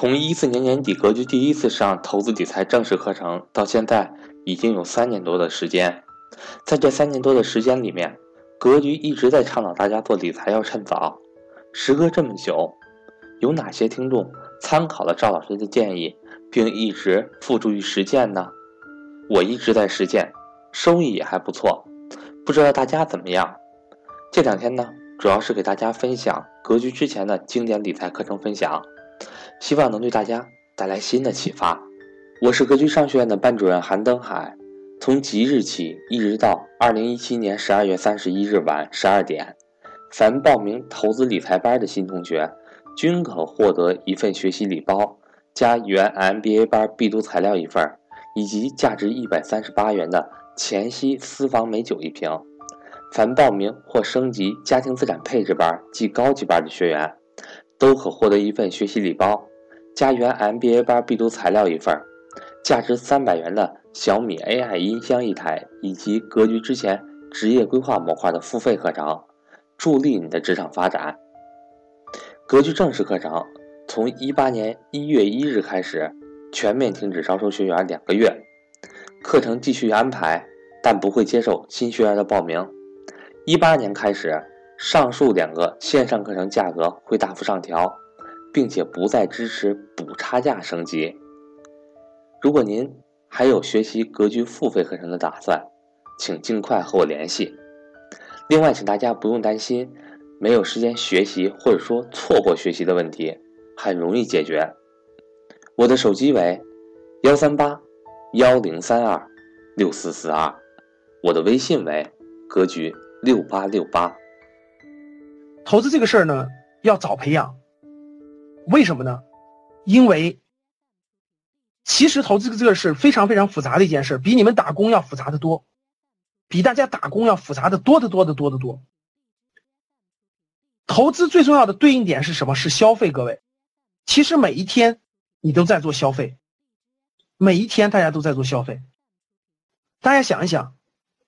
从一四年年底格局第一次上投资理财正式课程到现在，已经有三年多的时间。在这三年多的时间里面，格局一直在倡导大家做理财要趁早。时隔这么久，有哪些听众参考了赵老师的建议，并一直付诸于实践呢？我一直在实践，收益也还不错。不知道大家怎么样？这两天呢，主要是给大家分享格局之前的经典理财课程分享。希望能对大家带来新的启发。我是格局商学院的班主任韩登海。从即日起一直到二零一七年十二月三十一日晚十二点，凡报名投资理财班的新同学，均可获得一份学习礼包，加原 MBA 班必读材料一份，以及价值一百三十八元的黔西私房美酒一瓶。凡报名或升级家庭资产配置班及高级班的学员。都可获得一份学习礼包，加原 MBA 班必读材料一份，价值三百元的小米 AI 音箱一台，以及格局之前职业规划模块的付费课程，助力你的职场发展。格局正式课程从一八年一月一日开始全面停止招收学员两个月，课程继续安排，但不会接受新学员的报名。一八年开始。上述两个线上课程价格会大幅上调，并且不再支持补差价升级。如果您还有学习格局付费课程的打算，请尽快和我联系。另外，请大家不用担心没有时间学习或者说错过学习的问题，很容易解决。我的手机为幺三八幺零三二六四四二，我的微信为格局六八六八。投资这个事儿呢，要早培养。为什么呢？因为其实投资这个事非常非常复杂的一件事，比你们打工要复杂的多，比大家打工要复杂的多得多得多得多。投资最重要的对应点是什么？是消费。各位，其实每一天你都在做消费，每一天大家都在做消费。大家想一想，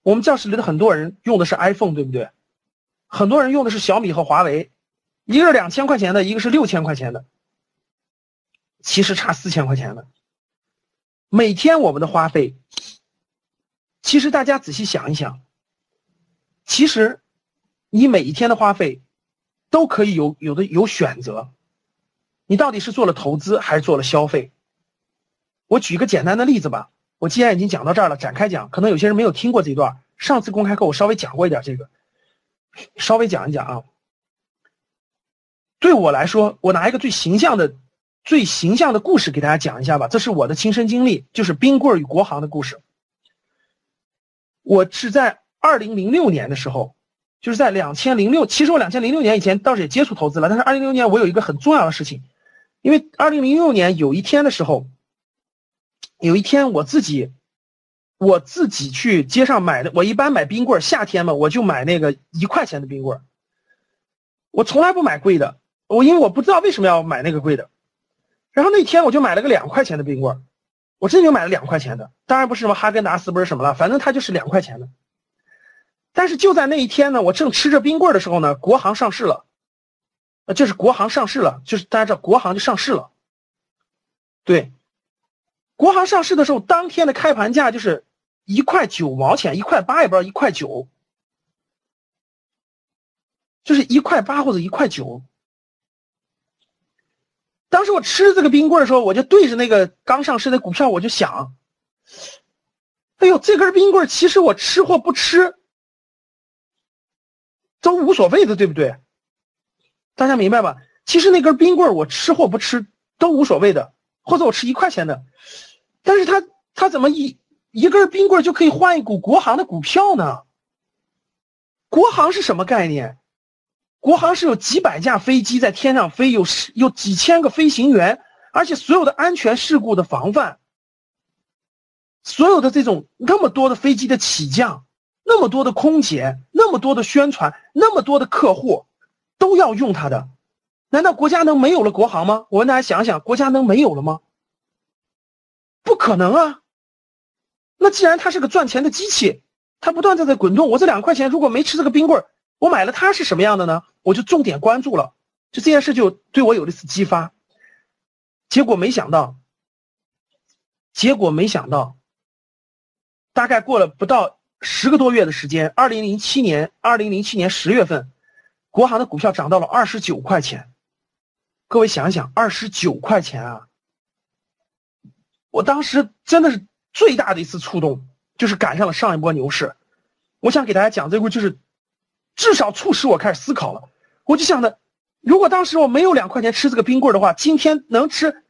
我们教室里的很多人用的是 iPhone，对不对？很多人用的是小米和华为，一个是两千块钱的，一个是六千块钱的，其实差四千块钱的。每天我们的花费，其实大家仔细想一想，其实你每一天的花费都可以有有的有选择，你到底是做了投资还是做了消费？我举个简单的例子吧，我既然已经讲到这儿了，展开讲，可能有些人没有听过这段，上次公开课我稍微讲过一点这个。稍微讲一讲啊，对我来说，我拿一个最形象的、最形象的故事给大家讲一下吧。这是我的亲身经历，就是冰棍与国航的故事。我是在二零零六年的时候，就是在两千零六，其实我两千零六年以前倒是也接触投资了，但是二零零六年我有一个很重要的事情，因为二零零六年有一天的时候，有一天我自己。我自己去街上买的，我一般买冰棍夏天嘛，我就买那个一块钱的冰棍我从来不买贵的，我因为我不知道为什么要买那个贵的。然后那天我就买了个两块钱的冰棍我真就买了两块钱的，当然不是什么哈根达斯，不是什么了，反正它就是两块钱的。但是就在那一天呢，我正吃着冰棍的时候呢，国行上市了，就是国行上市了，就是大家知道国行就上市了。对，国行上市的时候，当天的开盘价就是。一块九毛钱，一块八也不知道，一块九，就是一块八或者一块九。当时我吃这个冰棍的时候，我就对着那个刚上市的股票，我就想，哎呦，这根冰棍其实我吃或不吃都无所谓的，对不对？大家明白吧？其实那根冰棍我吃或不吃都无所谓的，或者我吃一块钱的，但是他他怎么一？一根冰棍就可以换一股国航的股票呢？国航是什么概念？国航是有几百架飞机在天上飞，有有几千个飞行员，而且所有的安全事故的防范，所有的这种那么多的飞机的起降，那么多的空姐，那么多的宣传，那么多的客户，都要用它的。难道国家能没有了国航吗？我问大家想想，国家能没有了吗？不可能啊！那既然它是个赚钱的机器，它不断在在滚动，我这两块钱如果没吃这个冰棍儿，我买了它是什么样的呢？我就重点关注了，就这件事就对我有了一次激发。结果没想到，结果没想到，大概过了不到十个多月的时间，二零零七年，二零零七年十月份，国航的股票涨到了二十九块钱。各位想想，二十九块钱啊！我当时真的是最大的一次触动，就是赶上了上一波牛市。我想给大家讲这个，就是至少促使我开始思考了。我就想的，如果当时我没有两块钱吃这个冰棍的话，今天能吃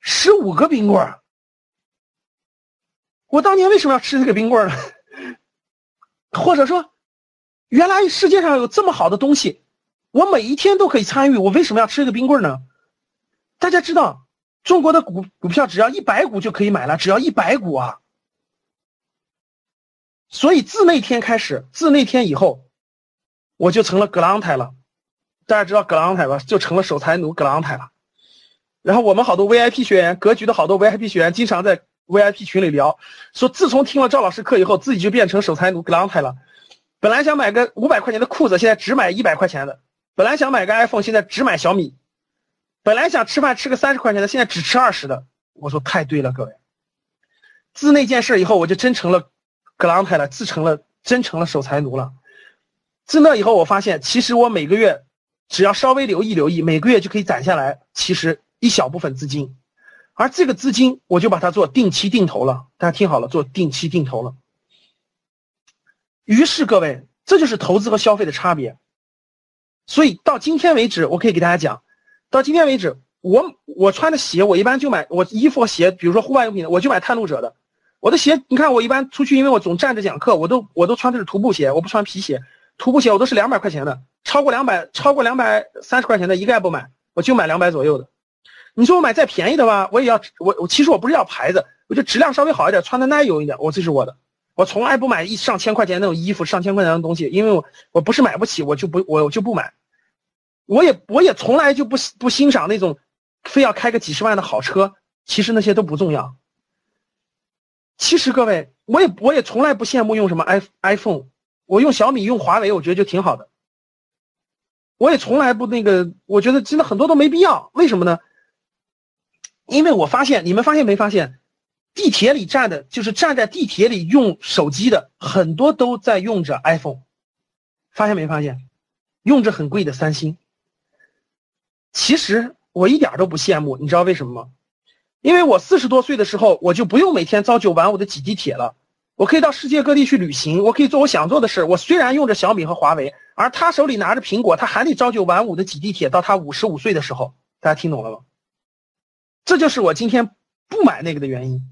十五个冰棍我当年为什么要吃这个冰棍呢？或者说，原来世界上有这么好的东西。我每一天都可以参与，我为什么要吃一个冰棍呢？大家知道，中国的股股票只要一百股就可以买了，只要一百股啊。所以自那天开始，自那天以后，我就成了葛朗台了。大家知道葛朗台吧？就成了守财奴葛朗台了。然后我们好多 VIP 学员，格局的好多 VIP 学员，经常在 VIP 群里聊，说自从听了赵老师课以后，自己就变成守财奴葛朗台了。本来想买个五百块钱的裤子，现在只买一百块钱的。本来想买个 iPhone，现在只买小米；本来想吃饭吃个三十块钱的，现在只吃二十的。我说太对了，各位。自那件事以后，我就真成了格朗泰了，自成了真成了守财奴了。自那以后，我发现其实我每个月只要稍微留意留意，每个月就可以攒下来，其实一小部分资金。而这个资金，我就把它做定期定投了。大家听好了，做定期定投了。于是各位，这就是投资和消费的差别。所以到今天为止，我可以给大家讲，到今天为止，我我穿的鞋，我一般就买我衣服和鞋，比如说户外用品的，我就买探路者的。我的鞋，你看我一般出去，因为我总站着讲课，我都我都穿的是徒步鞋，我不穿皮鞋。徒步鞋我都是两百块钱的，超过两百超过两百三十块钱的一概不买，我就买两百左右的。你说我买再便宜的吧，我也要我我其实我不是要牌子，我就质量稍微好一点，穿的耐用一点，我这是我的。我从来不买一上千块钱那种衣服，上千块钱的东西，因为我我不是买不起，我就不我就不买。我也我也从来就不不欣赏那种，非要开个几十万的好车，其实那些都不重要。其实各位，我也我也从来不羡慕用什么 i iPhone，我用小米用华为，我觉得就挺好的。我也从来不那个，我觉得真的很多都没必要。为什么呢？因为我发现，你们发现没发现？地铁里站的，就是站在地铁里用手机的，很多都在用着 iPhone，发现没发现？用着很贵的三星。其实我一点都不羡慕，你知道为什么吗？因为我四十多岁的时候，我就不用每天朝九晚五的挤地铁了，我可以到世界各地去旅行，我可以做我想做的事。我虽然用着小米和华为，而他手里拿着苹果，他还得朝九晚五的挤地铁，到他五十五岁的时候，大家听懂了吗？这就是我今天不买那个的原因。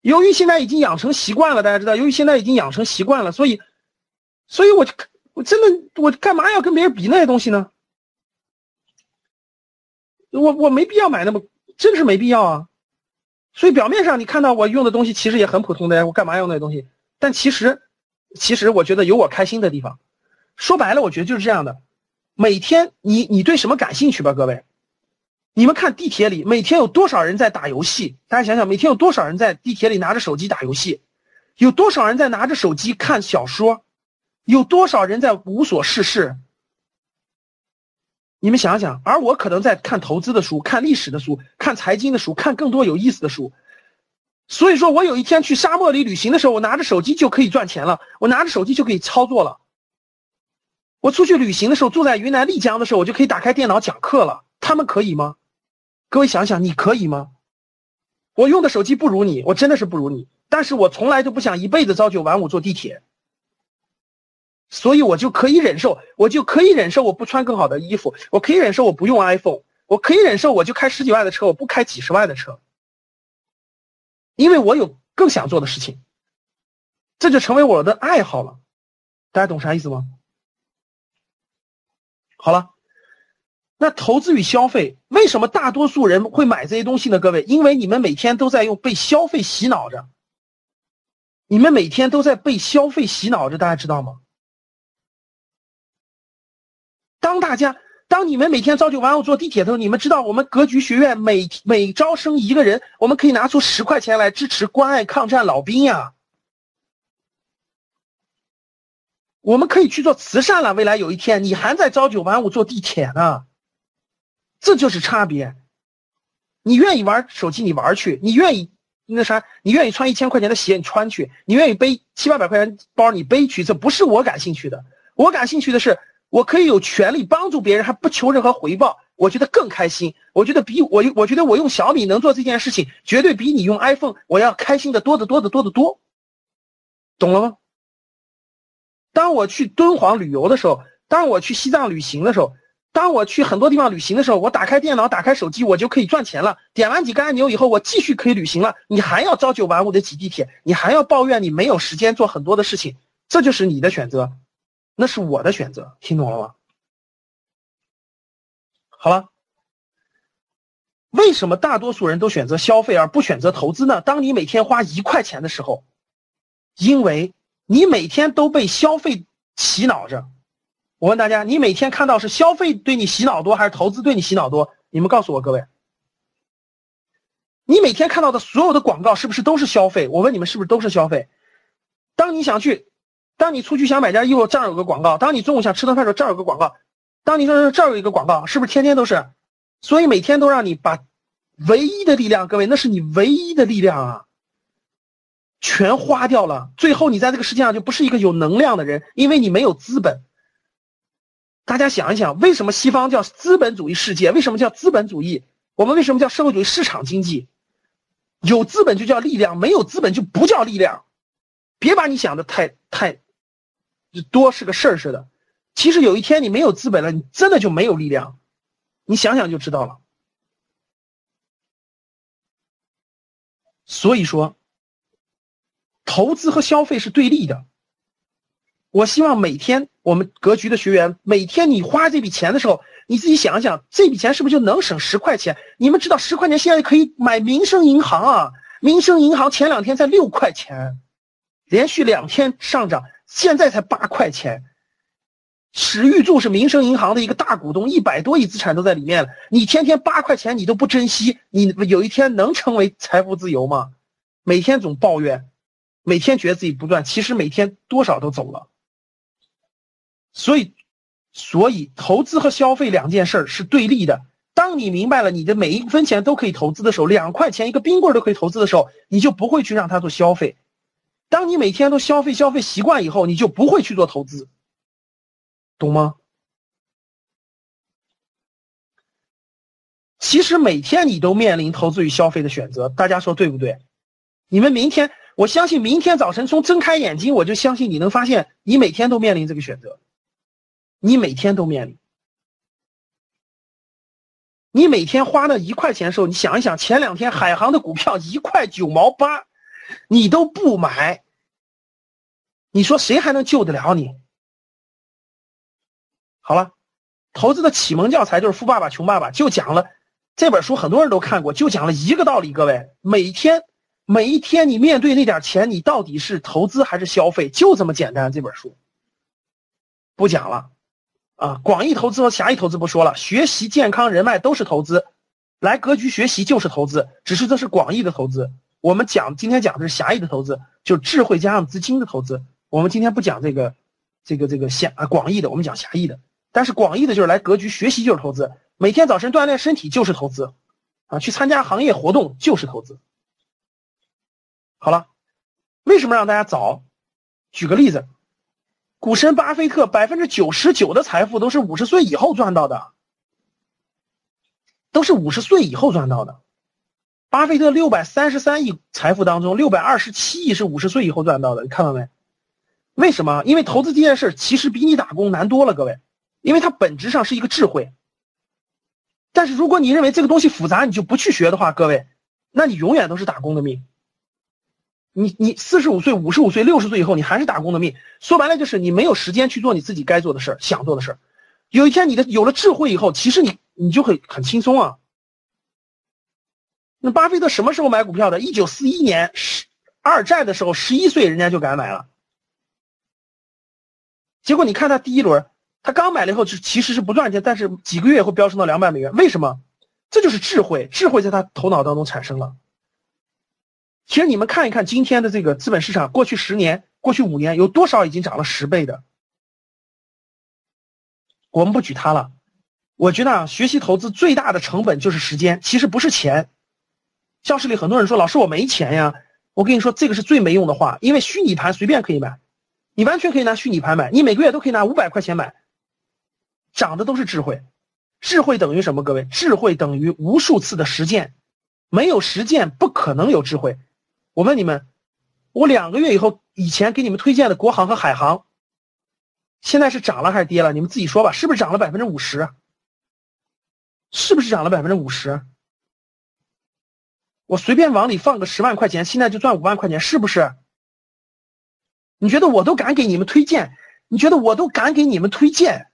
由于现在已经养成习惯了，大家知道，由于现在已经养成习惯了，所以，所以我就我真的我干嘛要跟别人比那些东西呢？我我没必要买那么，真是没必要啊。所以表面上你看到我用的东西其实也很普通的呀，我干嘛用那东西？但其实，其实我觉得有我开心的地方。说白了，我觉得就是这样的。每天你你对什么感兴趣吧，各位。你们看地铁里每天有多少人在打游戏？大家想想，每天有多少人在地铁里拿着手机打游戏？有多少人在拿着手机看小说？有多少人在无所事事？你们想想，而我可能在看投资的书、看历史的书、看财经的书、看更多有意思的书。所以说我有一天去沙漠里旅行的时候，我拿着手机就可以赚钱了，我拿着手机就可以操作了。我出去旅行的时候，住在云南丽江的时候，我就可以打开电脑讲课了。他们可以吗？各位想想，你可以吗？我用的手机不如你，我真的是不如你。但是我从来都不想一辈子朝九晚五坐地铁，所以我就可以忍受，我就可以忍受我不穿更好的衣服，我可以忍受我不用 iPhone，我可以忍受我就开十几万的车，我不开几十万的车，因为我有更想做的事情，这就成为我的爱好了。大家懂啥意思吗？好了。那投资与消费，为什么大多数人会买这些东西呢？各位，因为你们每天都在用被消费洗脑着，你们每天都在被消费洗脑着，大家知道吗？当大家，当你们每天朝九晚五坐地铁的时候，你们知道我们格局学院每每招生一个人，我们可以拿出十块钱来支持关爱抗战老兵呀，我们可以去做慈善了。未来有一天，你还在朝九晚五坐地铁呢。这就是差别，你愿意玩手机你玩去，你愿意那啥，你愿意穿一千块钱的鞋你穿去，你愿意背七八百块钱包你背去，这不是我感兴趣的。我感兴趣的是，我可以有权利帮助别人，还不求任何回报，我觉得更开心。我觉得比我，我觉得我用小米能做这件事情，绝对比你用 iPhone 我要开心的多得多得多得多。懂了吗？当我去敦煌旅游的时候，当我去西藏旅行的时候，当我去很多地方旅行的时候，我打开电脑，打开手机，我就可以赚钱了。点完几个按钮以后，我继续可以旅行了。你还要朝九晚五的挤地铁，你还要抱怨你没有时间做很多的事情，这就是你的选择。那是我的选择，听懂了吗？好了，为什么大多数人都选择消费而不选择投资呢？当你每天花一块钱的时候，因为你每天都被消费洗脑着。我问大家，你每天看到是消费对你洗脑多，还是投资对你洗脑多？你们告诉我，各位，你每天看到的所有的广告是不是都是消费？我问你们，是不是都是消费？当你想去。当你出去想买件衣服，这儿有个广告；当你中午想吃顿饭的时候，这儿有个广告；当你说这儿有一个广告，是不是天天都是？所以每天都让你把唯一的力量，各位，那是你唯一的力量啊，全花掉了。最后你在这个世界上就不是一个有能量的人，因为你没有资本。大家想一想，为什么西方叫资本主义世界？为什么叫资本主义？我们为什么叫社会主义市场经济？有资本就叫力量，没有资本就不叫力量。别把你想的太太。多是个事儿似的，其实有一天你没有资本了，你真的就没有力量，你想想就知道了。所以说，投资和消费是对立的。我希望每天我们格局的学员，每天你花这笔钱的时候，你自己想想，这笔钱是不是就能省十块钱？你们知道十块钱现在可以买民生银行啊？民生银行前两天才六块钱，连续两天上涨。现在才八块钱，史玉柱是民生银行的一个大股东，一百多亿资产都在里面了。你天天八块钱你都不珍惜，你有一天能成为财富自由吗？每天总抱怨，每天觉得自己不赚，其实每天多少都走了。所以，所以投资和消费两件事是对立的。当你明白了你的每一分钱都可以投资的时候，两块钱一个冰棍都可以投资的时候，你就不会去让它做消费。当你每天都消费消费习惯以后，你就不会去做投资，懂吗？其实每天你都面临投资与消费的选择，大家说对不对？你们明天，我相信明天早晨从睁开眼睛，我就相信你能发现，你每天都面临这个选择，你每天都面临。你每天花那一块钱的时候，你想一想，前两天海航的股票一块九毛八。你都不买，你说谁还能救得了你？好了，投资的启蒙教材就是《富爸爸穷爸爸》，就讲了这本书，很多人都看过，就讲了一个道理。各位，每天每一天，你面对那点钱，你到底是投资还是消费？就这么简单。这本书不讲了啊，广义投资和狭义投资不说了，学习、健康、人脉都是投资，来格局学习就是投资，只是这是广义的投资。我们讲今天讲的是狭义的投资，就智慧加上资金的投资。我们今天不讲这个，这个这个狭啊广义的，我们讲狭义的。但是广义的就是来格局学习就是投资，每天早晨锻炼身体就是投资，啊，去参加行业活动就是投资。好了，为什么让大家早？举个例子，股神巴菲特百分之九十九的财富都是五十岁以后赚到的，都是五十岁以后赚到的。巴菲特六百三十三亿财富当中，六百二十七亿是五十岁以后赚到的，你看到没？为什么？因为投资这件事其实比你打工难多了，各位，因为它本质上是一个智慧。但是如果你认为这个东西复杂，你就不去学的话，各位，那你永远都是打工的命。你你四十五岁、五十五岁、六十岁以后，你还是打工的命。说白了就是你没有时间去做你自己该做的事想做的事有一天你的有了智慧以后，其实你你就很很轻松啊。那巴菲特什么时候买股票的？一九四一年十二战的时候，十一岁人家就敢买了。结果你看他第一轮，他刚买了以后是其实是不赚钱，但是几个月会飙升到两百美元。为什么？这就是智慧，智慧在他头脑当中产生了。其实你们看一看今天的这个资本市场，过去十年、过去五年有多少已经涨了十倍的？我们不举他了。我觉得啊，学习投资最大的成本就是时间，其实不是钱。教室里很多人说：“老师，我没钱呀。”我跟你说，这个是最没用的话，因为虚拟盘随便可以买，你完全可以拿虚拟盘买，你每个月都可以拿五百块钱买，涨的都是智慧。智慧等于什么？各位，智慧等于无数次的实践，没有实践不可能有智慧。我问你们，我两个月以后以前给你们推荐的国航和海航，现在是涨了还是跌了？你们自己说吧，是不是涨了百分之五十？是不是涨了百分之五十？我随便往里放个十万块钱，现在就赚五万块钱，是不是？你觉得我都敢给你们推荐？你觉得我都敢给你们推荐？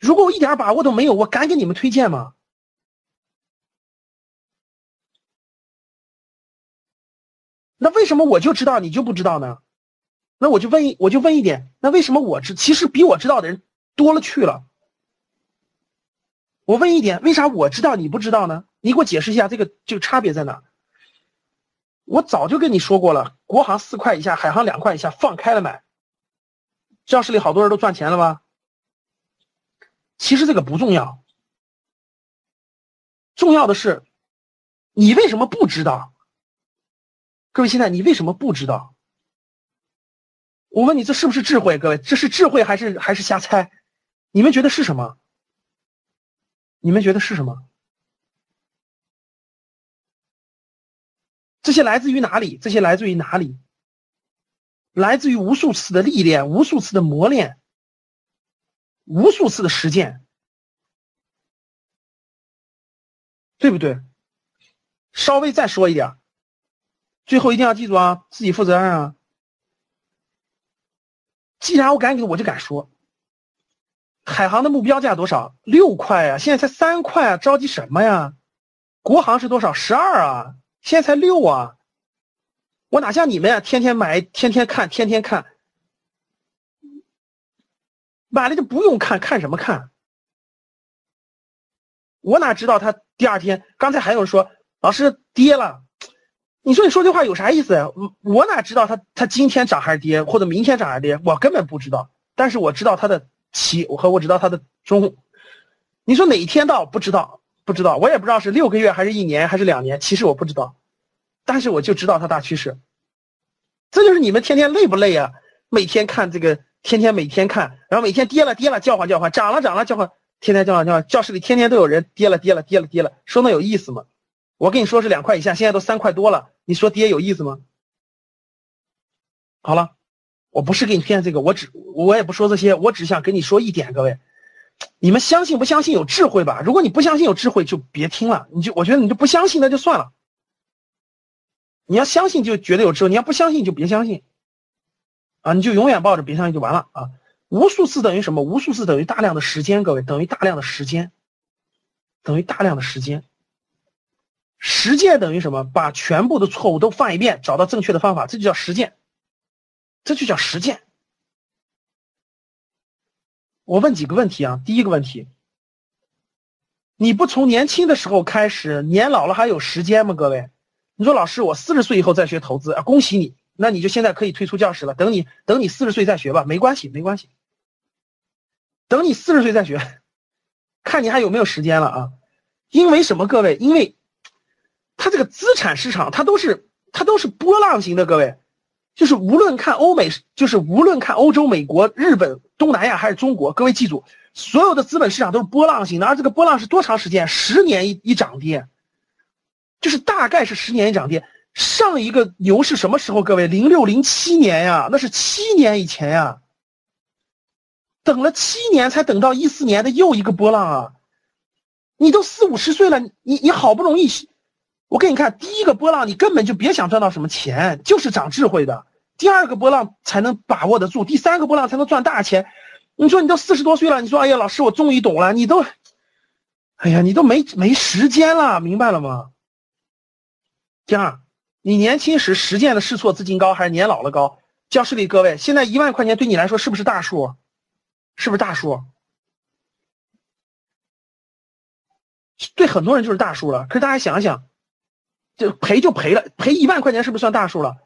如果我一点把握都没有，我敢给你们推荐吗？那为什么我就知道你就不知道呢？那我就问一，我就问一点，那为什么我知，其实比我知道的人多了去了？我问一点，为啥我知道你不知道呢？你给我解释一下这个这个差别在哪？我早就跟你说过了，国航四块以下，海航两块以下，放开了买。教室里好多人都赚钱了吧？其实这个不重要，重要的是你为什么不知道？各位，现在你为什么不知道？我问你，这是不是智慧？各位，这是智慧还是还是瞎猜？你们觉得是什么？你们觉得是什么？这些来自于哪里？这些来自于哪里？来自于无数次的历练，无数次的磨练。无数次的实践，对不对？稍微再说一点，最后一定要记住啊，自己负责任啊。既然我敢给，我就敢说。海航的目标价多少？六块啊，现在才三块啊，着急什么呀？国航是多少？十二啊，现在才六啊。我哪像你们呀，天天买，天天看，天天看。买了就不用看看什么看？我哪知道他第二天？刚才还有人说老师跌了，你说你说这话有啥意思呀？我哪知道他他今天涨还是跌，或者明天涨还是跌？我根本不知道。但是我知道他的起我和我知道他的中。你说哪一天到不知道？不知道，我也不知道是六个月还是一年还是两年。其实我不知道，但是我就知道它大趋势。这就是你们天天累不累啊？每天看这个。天天每天看，然后每天跌了跌了叫唤叫唤，涨了涨了叫唤，天天叫唤叫唤。教室里天天都有人跌了跌了跌了跌了，说那有意思吗？我跟你说是两块以下，现在都三块多了，你说跌有意思吗？好了，我不是给你骗这个，我只我也不说这些，我只想跟你说一点，各位，你们相信不相信有智慧吧？如果你不相信有智慧，就别听了，你就我觉得你就不相信那就算了。你要相信就觉得有智慧，你要不相信就别相信。啊，你就永远抱着别相信就完了啊！无数次等于什么？无数次等于大量的时间，各位等于大量的时间，等于大量的时间。实践等于什么？把全部的错误都犯一遍，找到正确的方法，这就叫实践，这就叫实践。我问几个问题啊？第一个问题，你不从年轻的时候开始，年老了还有时间吗？各位，你说老师，我四十岁以后再学投资啊？恭喜你。那你就现在可以退出教室了，等你等你四十岁再学吧，没关系没关系。等你四十岁再学，看你还有没有时间了啊？因为什么？各位，因为它这个资产市场它都是它都是波浪型的，各位，就是无论看欧美，就是无论看欧洲、美国、日本、东南亚还是中国，各位记住，所有的资本市场都是波浪型的，而这个波浪是多长时间？十年一一涨跌，就是大概是十年一涨跌。上一个牛是什么时候？各位，零六零七年呀，那是七年以前呀。等了七年才等到一四年的又一个波浪啊！你都四五十岁了，你你好不容易，我给你看第一个波浪，你根本就别想赚到什么钱，就是长智慧的。第二个波浪才能把握得住，第三个波浪才能赚大钱。你说你都四十多岁了，你说哎呀，老师我终于懂了，你都，哎呀，你都没没时间了，明白了吗？第二。你年轻时实践的试错资金高还是年老了高？教室里各位，现在一万块钱对你来说是不是大数？是不是大数？对很多人就是大数了。可是大家想想，就赔就赔了，赔一万块钱是不是算大数了？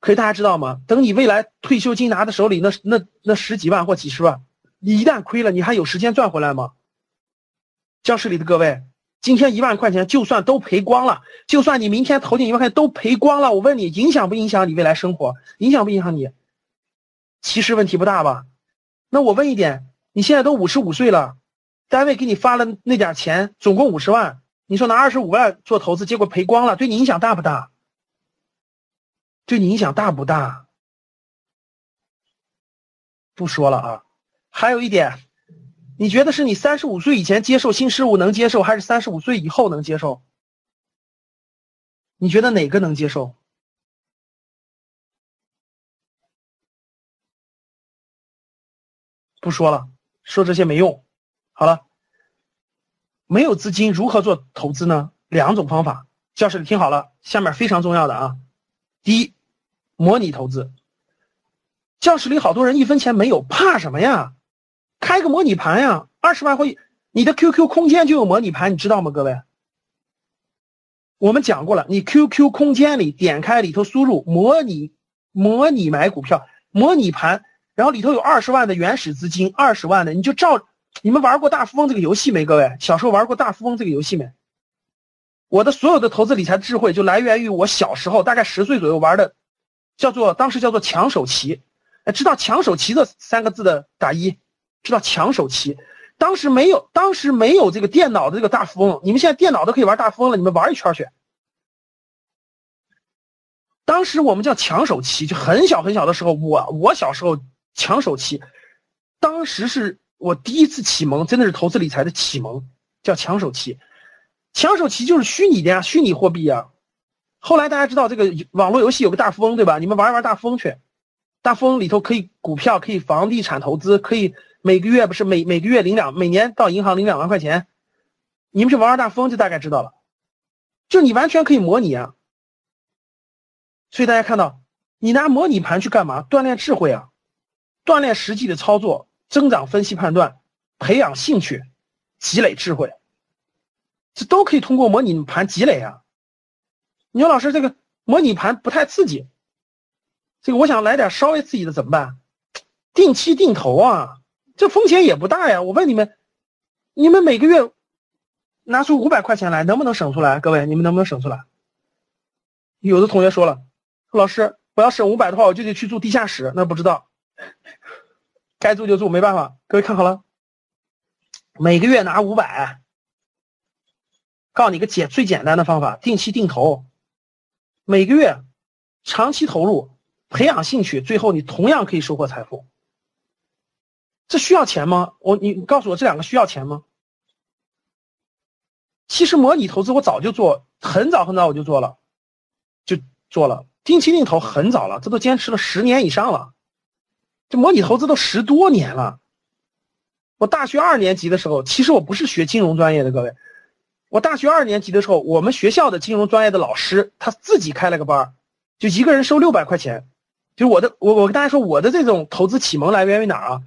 可是大家知道吗？等你未来退休金拿在手里，那那那十几万或几十万，你一旦亏了，你还有时间赚回来吗？教室里的各位，今天一万块钱就算都赔光了，就算你明天投进一万块钱都赔光了，我问你，影响不影响你未来生活？影响不影响你？其实问题不大吧？那我问一点，你现在都五十五岁了，单位给你发了那点钱，总共五十万，你说拿二十五万做投资，结果赔光了，对你影响大不大？对你影响大不大？不说了啊，还有一点。你觉得是你三十五岁以前接受新事物能接受，还是三十五岁以后能接受？你觉得哪个能接受？不说了，说这些没用。好了，没有资金如何做投资呢？两种方法，教室里听好了，下面非常重要的啊。第一，模拟投资。教室里好多人一分钱没有，怕什么呀？开个模拟盘呀，二十万会，你的 QQ 空间就有模拟盘，你知道吗？各位，我们讲过了，你 QQ 空间里点开里头输入模拟模拟买股票模拟盘，然后里头有二十万的原始资金，二十万的你就照你们玩过大富翁这个游戏没？各位小时候玩过大富翁这个游戏没？我的所有的投资理财智慧就来源于我小时候大概十岁左右玩的，叫做当时叫做抢手棋，知道抢手棋这三个字的打一。知道抢手棋，当时没有，当时没有这个电脑的这个大富翁。你们现在电脑都可以玩大富翁了，你们玩一圈去。当时我们叫抢手棋，就很小很小的时候，我我小时候抢手棋，当时是我第一次启蒙，真的是投资理财的启蒙，叫抢手棋。抢手棋就是虚拟的呀，虚拟货币呀。后来大家知道这个网络游戏有个大富翁，对吧？你们玩一玩大富翁去，大富翁里头可以股票，可以房地产投资，可以。每个月不是每每个月领两，每年到银行领两万块钱，你们去玩玩大富翁就大概知道了，就你完全可以模拟啊。所以大家看到，你拿模拟盘去干嘛？锻炼智慧啊，锻炼实际的操作，增长分析判断，培养兴趣，积累智慧，这都可以通过模拟盘积累啊。你说老师这个模拟盘不太刺激，这个我想来点稍微刺激的怎么办？定期定投啊。这风险也不大呀！我问你们，你们每个月拿出五百块钱来，能不能省出来？各位，你们能不能省出来？有的同学说了，老师，我要省五百的话，我就得去住地下室。那不知道，该住就住，没办法。各位看好了，每个月拿五百，告诉你个简最简单的方法：定期定投，每个月长期投入，培养兴趣，最后你同样可以收获财富。这需要钱吗？我你告诉我这两个需要钱吗？其实模拟投资我早就做，很早很早我就做了，就做了定期定投很早了，这都坚持了十年以上了。这模拟投资都十多年了。我大学二年级的时候，其实我不是学金融专业的，各位，我大学二年级的时候，我们学校的金融专业的老师他自己开了个班就一个人收六百块钱。就我的我我跟大家说，我的这种投资启蒙来源于哪儿啊？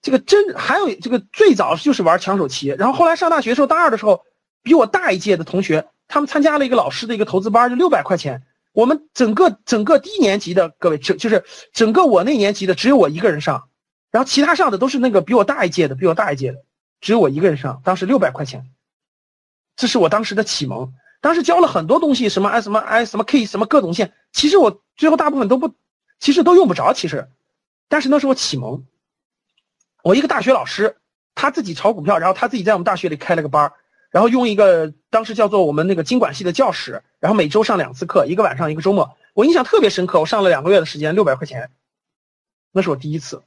这个真还有这个最早就是玩抢手棋，然后后来上大学的时候，大二的时候，比我大一届的同学，他们参加了一个老师的一个投资班，就六百块钱。我们整个整个低年级的各位，就就是整个我那年级的只有我一个人上，然后其他上的都是那个比我大一届的，比我大一届的，只有我一个人上。当时六百块钱，这是我当时的启蒙。当时教了很多东西，什么 I 什么 I 什么 K 什么各种线，其实我最后大部分都不，其实都用不着，其实，但是那是我启蒙。我一个大学老师，他自己炒股票，然后他自己在我们大学里开了个班然后用一个当时叫做我们那个经管系的教室，然后每周上两次课，一个晚上一个周末。我印象特别深刻，我上了两个月的时间，六百块钱，那是我第一次。